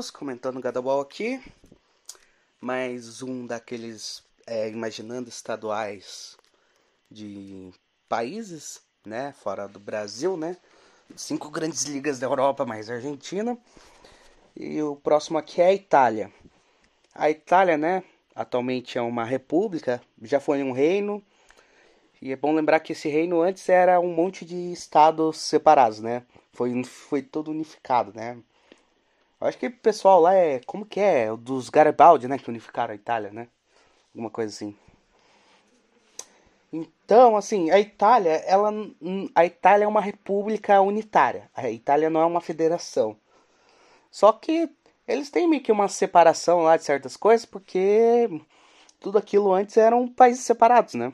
Todos, comentando Gadabol aqui. Mais um daqueles é, imaginando estaduais de países, né, fora do Brasil, né? Cinco grandes ligas da Europa, mais a Argentina. E o próximo aqui é a Itália. A Itália, né, atualmente é uma república, já foi um reino. E é bom lembrar que esse reino antes era um monte de estados separados, né? Foi, foi todo unificado, né? Eu acho que o pessoal lá é. Como que é? Dos Garibaldi, né? Que unificaram a Itália, né? Alguma coisa assim. Então, assim, a Itália, ela. A Itália é uma república unitária. A Itália não é uma federação. Só que eles têm meio que uma separação lá de certas coisas, porque tudo aquilo antes eram países separados, né?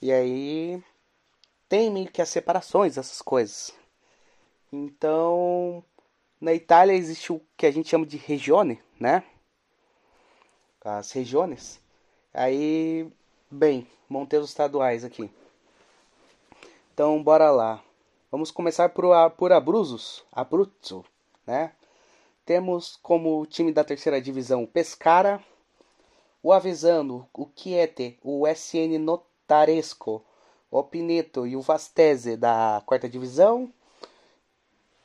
E aí tem meio que as separações, essas coisas. Então, na Itália existe o que a gente chama de regione, né? As regiones. Aí, bem, montei os estaduais aqui. Então, bora lá. Vamos começar por, por Abruzos, Abruzzo, né? Temos como time da terceira divisão Pescara, o Avezano, o Chiete, o SN Notaresco, o Pineto e o Vastese da quarta divisão,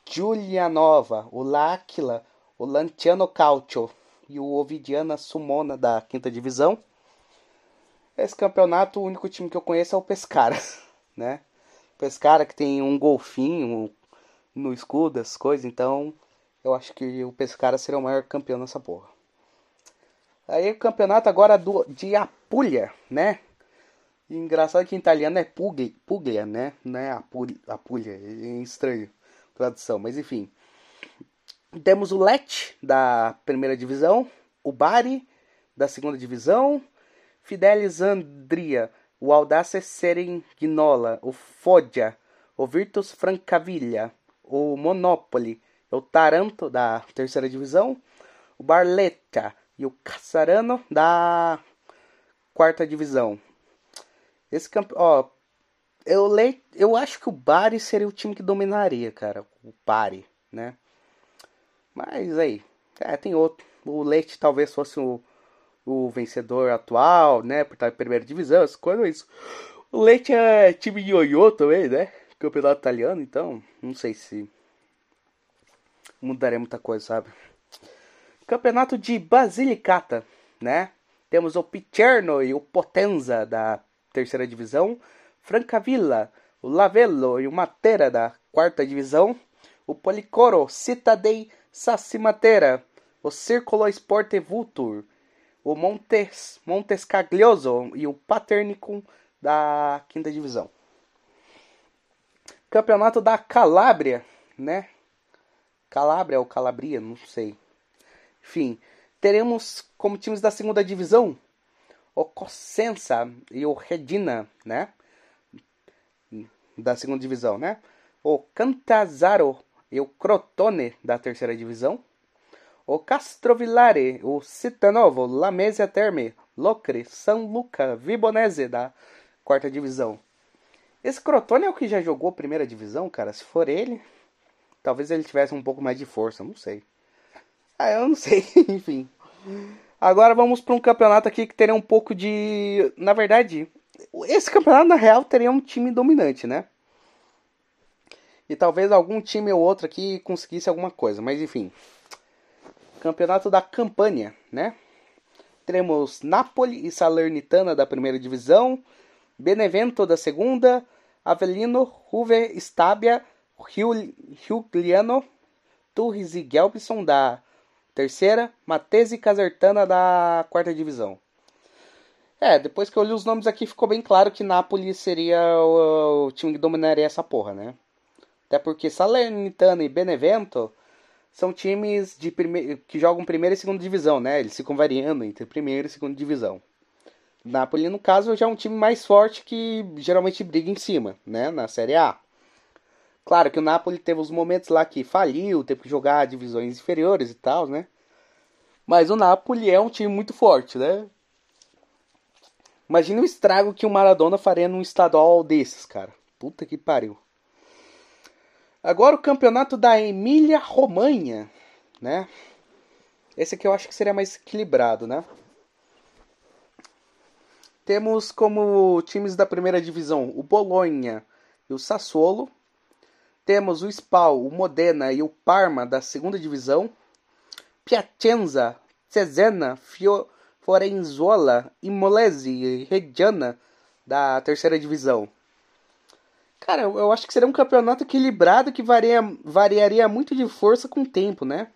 Giulianova, o L'Aquila, o Lanciano Calcio e o Ovidiana Sumona da quinta divisão. Esse campeonato, o único time que eu conheço é o Pescara, né? Pescara que tem um golfinho no escudo, as coisas, então eu acho que o Pescara será o maior campeão nessa porra. Aí o campeonato agora do, de Apulia, né? Engraçado que em italiano é Puglia, Puglia né? Não é Apulia, é estranho tradução, mas enfim. Temos o Lecce da primeira divisão, o Bari da segunda divisão, Fidelis Andria, o Audace Serenghinola, o Foggia, o Virtus Francavilla, o Monopoly, o Taranto da terceira divisão, o Barletta e o Cassarano da quarta divisão. Esse campo, ó, eu le... eu acho que o Bari seria o time que dominaria, cara, o Bari, né? Mas aí, é, tem outro. O Leite talvez fosse o, o vencedor atual, né? Por estar em primeira divisão, essas coisas. Isso. O Leite é time de ioiô também, né? Campeonato italiano, então não sei se mudaria muita coisa, sabe? Campeonato de Basilicata, né? Temos o Picerno e o Potenza da terceira divisão, Francavilla, o Lavello e o Matera da quarta divisão, o Policoro, Citadei, Sassimatera, o Círculo Esporte Vultur, o Montes, Montescaglioso e o Paternicum da quinta divisão. Campeonato da Calábria, né? Calábria ou Calabria, não sei. Enfim, teremos como times da segunda divisão o Cosenza e o Redina, né? Da segunda divisão, né? O Cantazaro e o Crotone da terceira divisão. O Castrovillare, o Citanovo, Lamezia Terme, Locre, São Luca, Vibonese da quarta divisão. Esse Crotone é o que já jogou primeira divisão, cara. Se for ele, Talvez ele tivesse um pouco mais de força, não sei. Ah, eu não sei, enfim. Agora vamos para um campeonato aqui que teria um pouco de. Na verdade, esse campeonato na real teria um time dominante, né? E talvez algum time ou outro aqui conseguisse alguma coisa, mas enfim. Campeonato da Campania, né? Teremos Napoli e Salernitana da primeira divisão, Benevento da segunda, Avelino, Ruve, Stabia, Giuliano, Torres e Gelbson da terceira, Matese e Casertana da quarta divisão. É, depois que eu li os nomes aqui ficou bem claro que Napoli seria o, o time que dominaria essa porra, né? Até porque Salernitana e Benevento são times de prime... que jogam primeira e segunda divisão, né? Eles ficam variando entre primeira e segunda divisão. Napoli, no caso, já é um time mais forte que geralmente briga em cima, né? Na Série A. Claro que o Napoli teve os momentos lá que faliu, teve que jogar divisões inferiores e tal, né? Mas o Napoli é um time muito forte, né? Imagina o estrago que o Maradona faria num estadual desses, cara. Puta que pariu. Agora o campeonato da Emília Romanha, né? Esse aqui eu acho que seria mais equilibrado, né? Temos como times da primeira divisão o Bolonha e o Sassuolo. Temos o Spal, o Modena e o Parma da segunda divisão. Piacenza, Cesena, Fio, Fiorenzuola, Imolese e Reggiana da terceira divisão. Cara, eu, eu, acho que seria um campeonato equilibrado que varia, variaria muito de força com o tempo, né?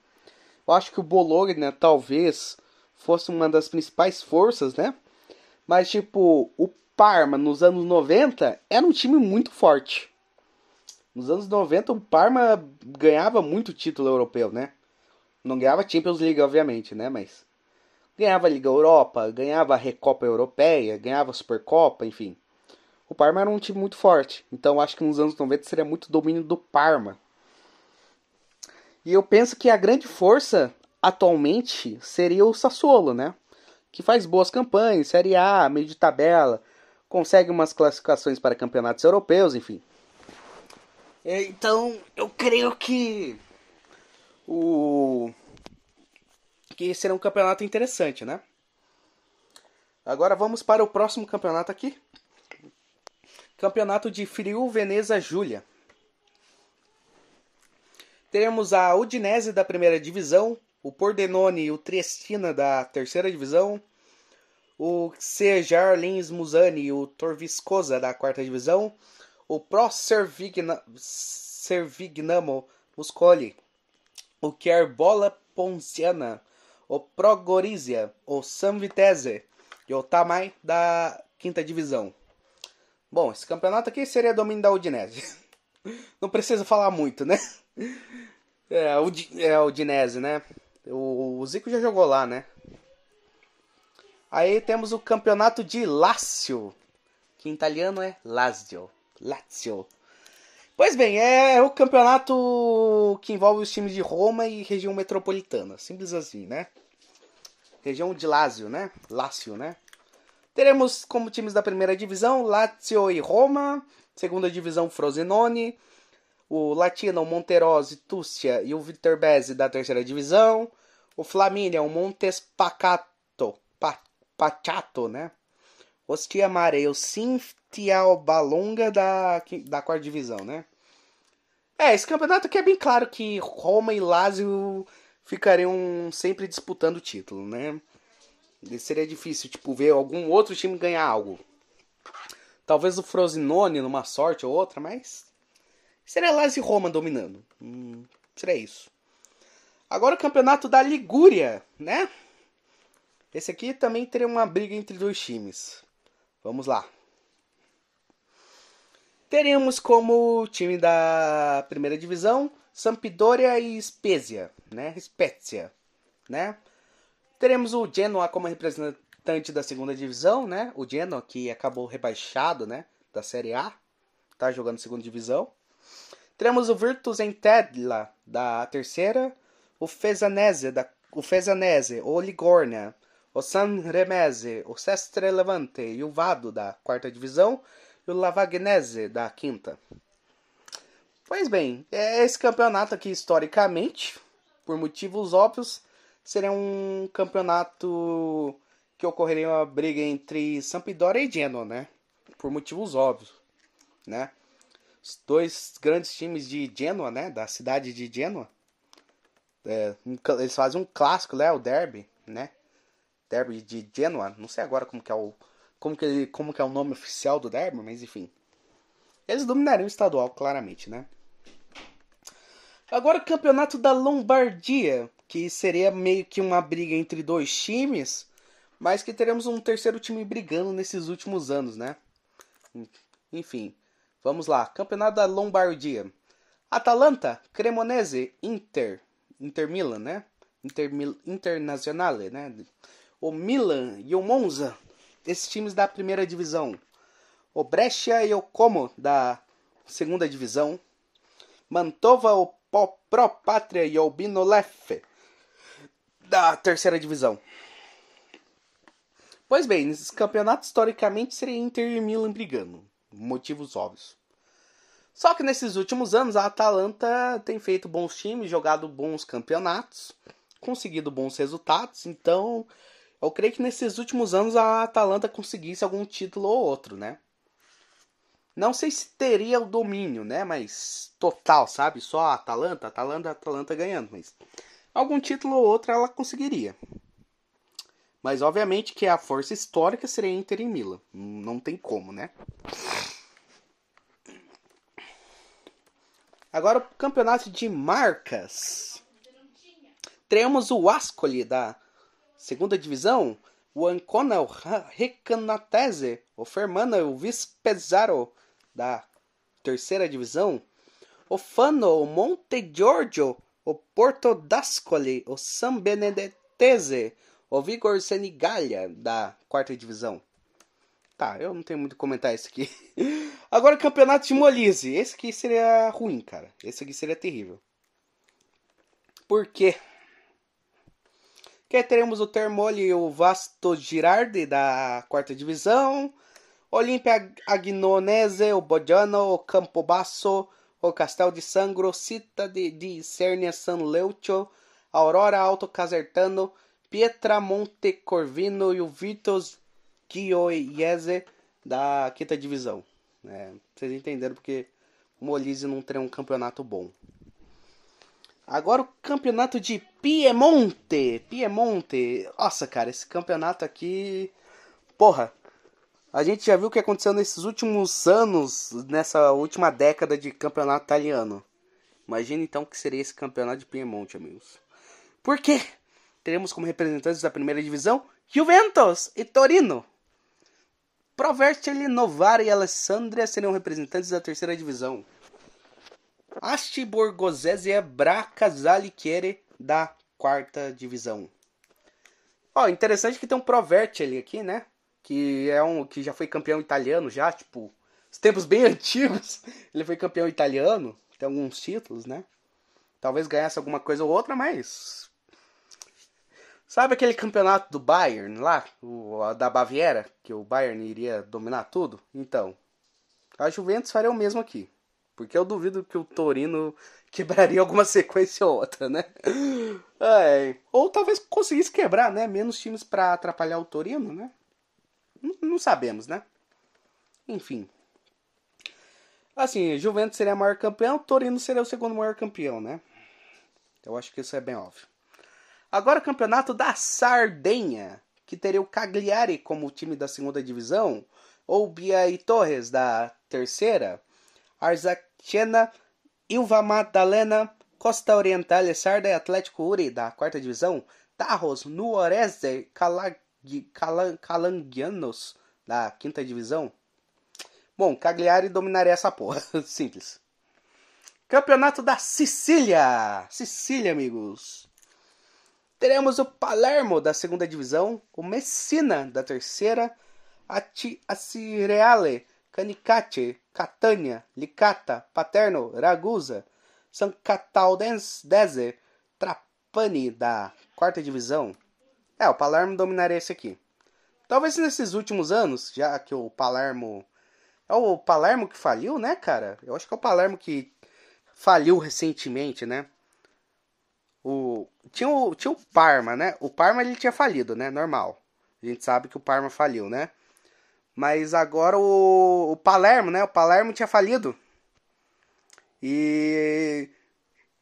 Eu acho que o Bologna talvez fosse uma das principais forças, né? Mas, tipo, o Parma nos anos 90 era um time muito forte. Nos anos 90 o Parma ganhava muito título europeu, né? Não ganhava Champions League, obviamente, né? Mas ganhava a Liga Europa, ganhava a Recopa Europeia, ganhava a Supercopa, enfim. O Parma era um time muito forte. Então acho que nos anos 90 seria muito domínio do Parma. E eu penso que a grande força atualmente seria o Sassuolo, né? Que faz boas campanhas, Série A, meio de tabela, consegue umas classificações para campeonatos europeus, enfim. Então, eu creio que o que será um campeonato interessante, né? Agora vamos para o próximo campeonato aqui. Campeonato de Friul Veneza Júlia. Teremos a Udinese da primeira divisão, o Pordenone e o Triestina da terceira divisão, o Sejar Lins Musani e o Torviscosa da quarta divisão, o Pro Servigna, Servignamo Muscoli, o Bola Ponciana, o Pro Gorizia, o San Vitesse e o Tamai da quinta divisão. Bom, esse campeonato aqui seria domínio da Udinese. Não precisa falar muito, né? É, o, é Udinese, né? O, o Zico já jogou lá, né? Aí temos o campeonato de Lazio, que em italiano é Lazio. Lazio. Pois bem, é o campeonato que envolve os times de Roma e região metropolitana. Simples assim, né? Região de Lazio, né? Lazio, né? Teremos como times da primeira divisão Lazio e Roma, segunda divisão Frosinone, o Latino Monterosi, Tuscia e o Viterbese da terceira divisão, o Flaminia, o Montes Pacato, pa, né? Ostia Mare o Sintialbalonga da, da quarta divisão, né? É, esse campeonato aqui é bem claro que Roma e Lazio ficariam sempre disputando o título, né? Seria difícil, tipo, ver algum outro time ganhar algo. Talvez o Frosinone numa sorte ou outra, mas. Seria Lazio e Roma dominando. Hum, seria isso. Agora o campeonato da Ligúria, né? Esse aqui também teria uma briga entre dois times. Vamos lá. Teremos como time da primeira divisão Sampdoria e Spezia, né? Spezia, né? Teremos o Genoa como representante da segunda divisão, né? O Genoa que acabou rebaixado, né? Da Série A, tá jogando segunda divisão. Teremos o Virtus Entella da terceira, o Fesanese da o Fesanese, o Ligornia, o San Remese, o Sestre Levante e o Vado da quarta divisão o Lavagnese da quinta. Pois bem, é esse campeonato aqui, historicamente, por motivos óbvios, seria um campeonato que ocorreria uma briga entre Sampdoria e Genoa, né? Por motivos óbvios, né? Os dois grandes times de Genoa, né? Da cidade de Genoa. É, eles fazem um clássico, né? O derby, né? Derby de Genoa. Não sei agora como que é o como que, como que é o nome oficial do derby, mas enfim. Eles dominariam o estadual, claramente, né? Agora o campeonato da Lombardia, que seria meio que uma briga entre dois times, mas que teremos um terceiro time brigando nesses últimos anos, né? Enfim, vamos lá. Campeonato da Lombardia. Atalanta, Cremonese, Inter, Inter Milan, né? Inter, Internazionale, né? O Milan e o Monza, esses times da primeira divisão. O Brescia e o Como da segunda divisão. Mantova, o Pro Pátria e Leffe da terceira divisão. Pois bem, nesses campeonatos historicamente seria Inter e Milan brigando, motivos óbvios. Só que nesses últimos anos a Atalanta tem feito bons times, jogado bons campeonatos, conseguido bons resultados, então eu creio que nesses últimos anos a Atalanta conseguisse algum título ou outro, né? Não sei se teria o domínio, né? Mas total, sabe? Só a Atalanta, Atalanta, Atalanta ganhando. Mas algum título ou outro ela conseguiria. Mas obviamente que a força histórica seria Inter e Milan. Não tem como, né? Agora o campeonato de marcas. Teremos o Ascoli da segunda divisão, o Ancona, o Recanatese, o Fermana, o Vispesaro da terceira divisão, o Fano, o Monte Giorgio, o Porto d'Ascoli, o San Benedettese, o Vigor Senigallia da quarta divisão. Tá, eu não tenho muito a comentar isso aqui. Agora o campeonato de Molise. Esse aqui seria ruim, cara. Esse aqui seria terrível. Por quê? Porque teremos o Termoli e o Vasto Girardi da quarta divisão. Olimpia Agnonese, o Bodiano, o Campobasso, o Castel de Sangro, Cita de, de Cernia San Leucio, Aurora Alto Casertano, Pietra Monte Corvino e o Vitos Gioiese da quinta divisão. É, vocês entenderam porque o Molise não tem um campeonato bom. Agora o campeonato de Piemonte. Piemonte. Nossa, cara, esse campeonato aqui. Porra, a gente já viu o que aconteceu nesses últimos anos, nessa última década de campeonato italiano. Imagina então o que seria esse campeonato de Piemonte, amigos. Por quê? Teremos como representantes da primeira divisão Juventus e Torino. Provercelli, Novara e Alessandria serão representantes da terceira divisão. Asti Borgosese e Braca Zalichiere da quarta divisão. Ó, interessante que tem um Provercelli aqui, né? que é um que já foi campeão italiano já, tipo, os tempos bem antigos. Ele foi campeão italiano, tem alguns títulos, né? Talvez ganhasse alguma coisa ou outra, mas Sabe aquele campeonato do Bayern lá, o, da Baviera, que o Bayern iria dominar tudo? Então, a Juventus faria o mesmo aqui. Porque eu duvido que o Torino quebraria alguma sequência ou outra, né? É, ou talvez conseguisse quebrar, né? Menos times para atrapalhar o Torino, né? Não, sabemos, né? Enfim. Assim, Juventus seria o maior campeão, Torino seria o segundo maior campeão, né? Eu acho que isso é bem óbvio. Agora o campeonato da Sardenha, que teria o Cagliari como time da segunda divisão, ou Bia e Torres da terceira, Arzacena, Ilva Madalena, Costa Oriental, Sarda e Atlético Uri da quarta divisão, Tarros, Nuorese, Calag Calanguianos da quinta divisão. Bom, Cagliari dominaria essa porra. Simples. Campeonato da Sicília. Sicília, amigos. Teremos o Palermo da segunda divisão, o Messina da terceira, a Cireale, Canicate, Catania, Licata, Paterno, Ragusa, San Cataldense, Trapani da quarta divisão. É, o Palermo dominaria esse aqui. Talvez nesses últimos anos, já que o Palermo. É o Palermo que faliu, né, cara? Eu acho que é o Palermo que faliu recentemente, né? O, tinha, o, tinha o Parma, né? O Parma ele tinha falido, né? Normal. A gente sabe que o Parma faliu, né? Mas agora o, o Palermo, né? O Palermo tinha falido. E.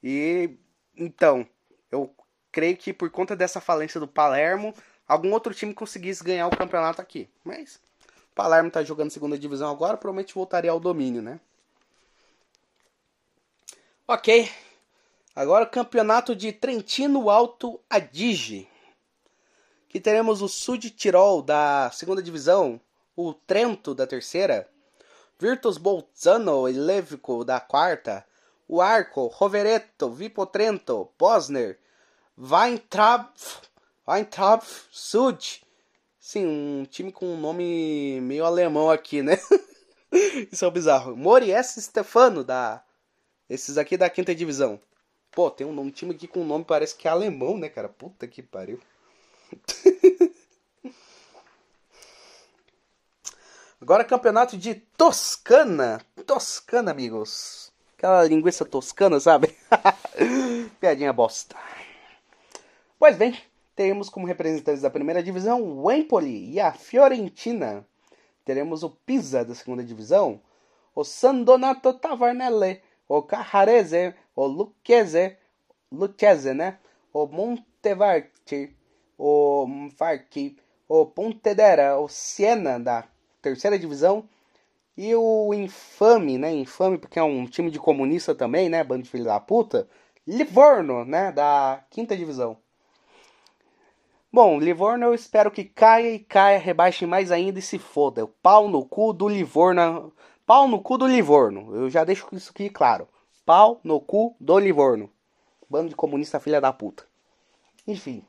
E. Então, eu creio que por conta dessa falência do Palermo, algum outro time conseguisse ganhar o campeonato aqui. Mas o Palermo tá jogando segunda divisão agora, provavelmente voltaria ao domínio, né? Ok. Agora o campeonato de Trentino Alto Adige. Que teremos o Sud Tirol da segunda divisão, o Trento da terceira, Virtus Bolzano e Levico da quarta, o Arco, Rovereto, Vipo Trento, Posner, Weintraub, Weintraub Sud. Sim, um time com um nome meio alemão aqui, né? Isso é um bizarro. Moriesse Stefano da esses aqui da quinta divisão. Pô, tem um, um time aqui com um nome parece que é alemão, né, cara? Puta que pariu. Agora campeonato de Toscana. Toscana, amigos. Aquela linguiça toscana, sabe? Piadinha bosta. Pois bem, temos como representantes da primeira divisão o Empoli e a Fiorentina. Teremos o Pisa da segunda divisão, o San Donato Tavernelle o Carrarese, o Lucchese, Lucchese, né? O Montevarchi, o Varchi, o Pontedera, o Siena da terceira divisão e o infame, né? Infame porque é um time de comunista também, né? Bando de filho da puta. Livorno, né? Da quinta divisão. Bom, Livorno eu espero que caia e caia, rebaixe mais ainda e se foda. O pau no cu do Livorno Pau no cu do Livorno. Eu já deixo isso aqui claro. Pau no cu do Livorno. Bando de comunista filha da puta. Enfim.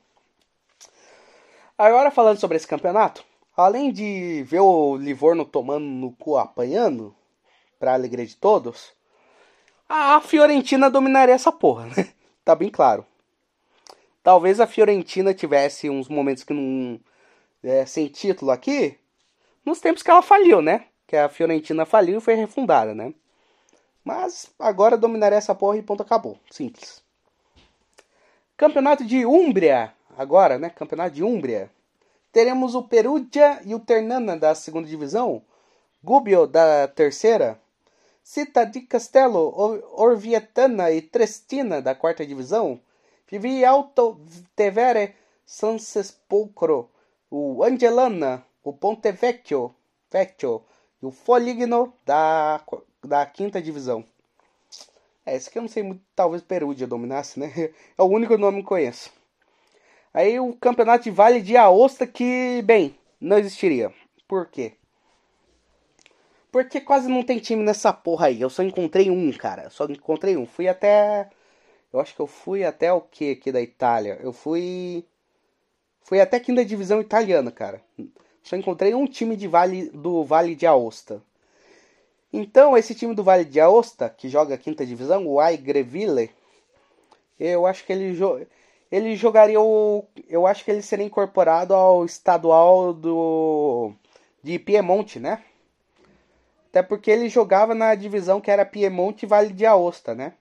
Agora falando sobre esse campeonato, além de ver o Livorno tomando no cu apanhando, pra alegria de todos, a Fiorentina dominaria essa porra, né? Tá bem claro. Talvez a Fiorentina tivesse uns momentos que não. É, sem título aqui, nos tempos que ela faliu, né? que a Fiorentina faliu e foi refundada, né? Mas agora dominaria essa porra e ponto acabou. Simples. Campeonato de Úmbria, agora, né? Campeonato de Úmbria. Teremos o Perugia e o Ternana da segunda divisão, Gubbio da terceira, Cita di Castello, Orvietana e Trestina da quarta divisão, Vivi Alto Tevere, San Sepolcro, o Angelana, o Ponte Vecchio, Vecchio e o Foligno da, da quinta divisão. É, esse aqui eu não sei muito, talvez Perúdia dominasse, né? É o único nome que conheço. Aí o campeonato de Vale de Aosta que, bem, não existiria. Por quê? Porque quase não tem time nessa porra aí. Eu só encontrei um, cara. Só encontrei um. Fui até. Eu acho que eu fui até o que aqui da Itália? Eu fui. Fui até quinta divisão italiana, cara só encontrei um time de vale, do Vale de Aosta. Então, esse time do Vale de Aosta, que joga quinta divisão, o Aigreville, eu acho que ele, jo ele jogaria o. Eu acho que ele seria incorporado ao estadual do de Piemonte, né? Até porque ele jogava na divisão que era Piemonte e Vale de Aosta, né?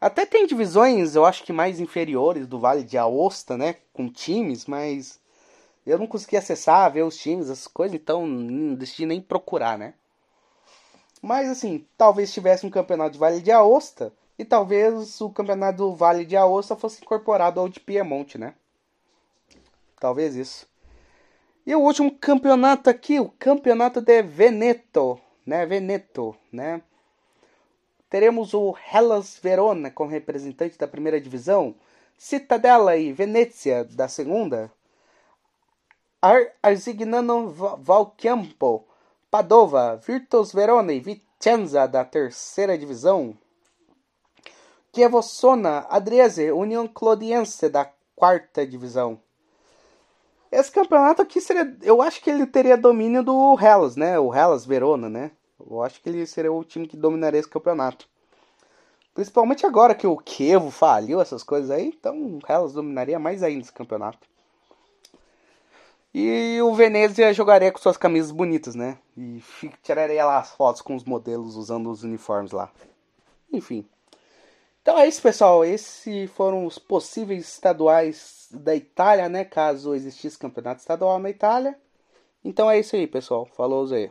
Até tem divisões, eu acho que mais inferiores do Vale de Aosta, né? Com times, mas eu não consegui acessar, ver os times, as coisas, então não decidi nem procurar, né? Mas assim, talvez tivesse um campeonato de Vale de Aosta e talvez o campeonato do Vale de Aosta fosse incorporado ao de Piemonte, né? Talvez isso. E o último campeonato aqui, o campeonato de Veneto, né? Veneto, né? Teremos o Hellas Verona como representante da primeira divisão, Citadella e Venezia da segunda, Ar Arzignano Valcampo, Padova, Virtus Verona e Vicenza da terceira divisão. Chievo-Sona, Adriese, União Clodiense da quarta divisão. Esse campeonato aqui seria. Eu acho que ele teria domínio do Hellas, né? O Hellas Verona, né? Eu acho que ele seria o time que dominaria esse campeonato. Principalmente agora que o Chievo faliu, essas coisas aí. Então o Hellas dominaria mais ainda esse campeonato. E o Venezia jogaria com suas camisas bonitas, né? E tiraria lá as fotos com os modelos usando os uniformes lá. Enfim. Então é isso, pessoal. Esses foram os possíveis estaduais da Itália, né? Caso existisse campeonato estadual na Itália. Então é isso aí, pessoal. Falou, Zé.